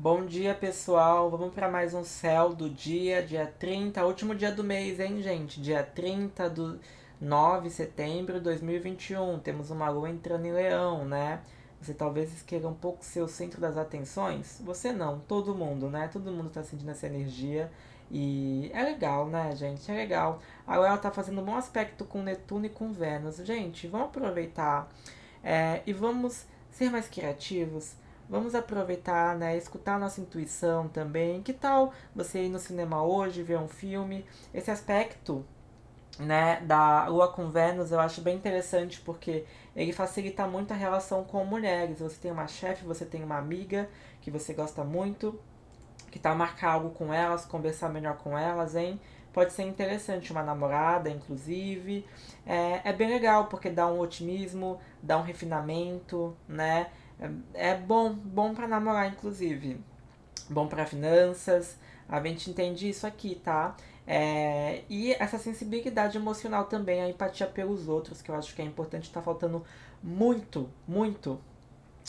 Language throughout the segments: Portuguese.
Bom dia, pessoal. Vamos para mais um céu do dia, dia 30, último dia do mês, hein, gente? Dia 30 do 9 de setembro de 2021. Temos uma lua entrando em leão, né? Você talvez queira um pouco ser o centro das atenções. Você não, todo mundo, né? Todo mundo tá sentindo essa energia. E é legal, né, gente? É legal. Agora ela tá fazendo um bom aspecto com Netuno e com Vênus. Gente, vamos aproveitar é, e vamos ser mais criativos. Vamos aproveitar, né, escutar nossa intuição também. Que tal você ir no cinema hoje, ver um filme? Esse aspecto né, da Lua com Vênus eu acho bem interessante porque ele facilita muito a relação com mulheres. Você tem uma chefe, você tem uma amiga que você gosta muito, que tá marcar algo com elas, conversar melhor com elas, hein? Pode ser interessante, uma namorada, inclusive. É, é bem legal porque dá um otimismo, dá um refinamento, né? É, é bom, bom para namorar, inclusive. Bom para finanças. A gente entende isso aqui, tá? É, e essa sensibilidade emocional também, a empatia pelos outros, que eu acho que é importante, tá faltando muito, muito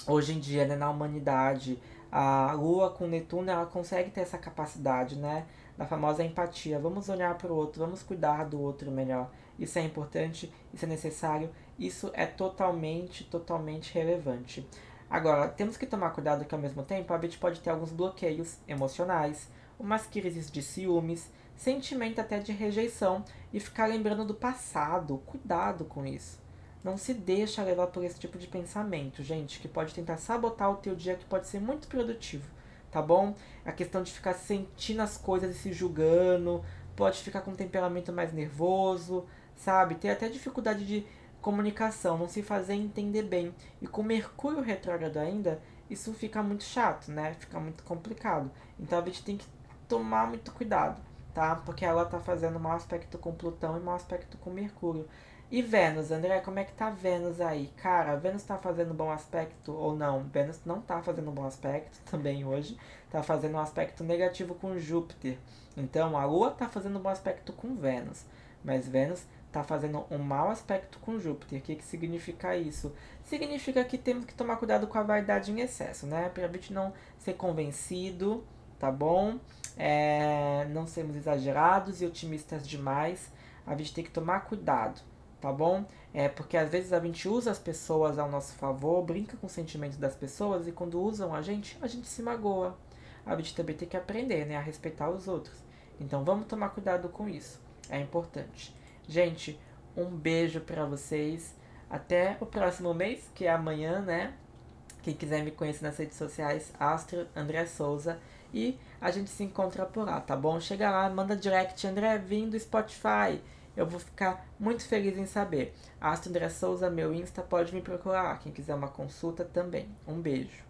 hoje em dia, né, na humanidade. A Lua com Netuno, ela consegue ter essa capacidade, né? Da famosa empatia. Vamos olhar para o outro, vamos cuidar do outro melhor. Isso é importante, isso é necessário, isso é totalmente, totalmente relevante. Agora, temos que tomar cuidado que ao mesmo tempo a gente pode ter alguns bloqueios emocionais, umas crises de ciúmes, sentimento até de rejeição e ficar lembrando do passado. Cuidado com isso. Não se deixa levar por esse tipo de pensamento, gente, que pode tentar sabotar o teu dia, que pode ser muito produtivo, tá bom? A questão de ficar sentindo as coisas e se julgando, pode ficar com um temperamento mais nervoso, sabe? Ter até dificuldade de comunicação, não se fazer entender bem. E com Mercúrio retrógrado ainda, isso fica muito chato, né? Fica muito complicado. Então a gente tem que tomar muito cuidado tá? Porque ela tá fazendo mau aspecto com Plutão e mau aspecto com Mercúrio. E Vênus, André, como é que tá Vênus aí? Cara, Vênus tá fazendo bom aspecto ou não? Vênus não tá fazendo bom aspecto também hoje. Tá fazendo um aspecto negativo com Júpiter. Então, a Lua tá fazendo bom aspecto com Vênus. Mas Vênus tá fazendo um mau aspecto com Júpiter. O que, que significa isso? Significa que temos que tomar cuidado com a vaidade em excesso, né? Pra gente não ser convencido, tá bom? É, não sermos exagerados e otimistas demais. A gente tem que tomar cuidado, tá bom? É porque às vezes a gente usa as pessoas ao nosso favor, brinca com os sentimentos das pessoas e quando usam a gente, a gente se magoa. A gente também tem que aprender, né, a respeitar os outros. Então vamos tomar cuidado com isso. É importante. Gente, um beijo para vocês. Até o próximo mês, que é amanhã, né? Quem quiser me conhecer nas redes sociais, Astro André Souza. E a gente se encontra por lá, tá bom? Chega lá, manda direct, André, vim do Spotify. Eu vou ficar muito feliz em saber. Astro André Souza, meu Insta, pode me procurar. Quem quiser uma consulta também. Um beijo.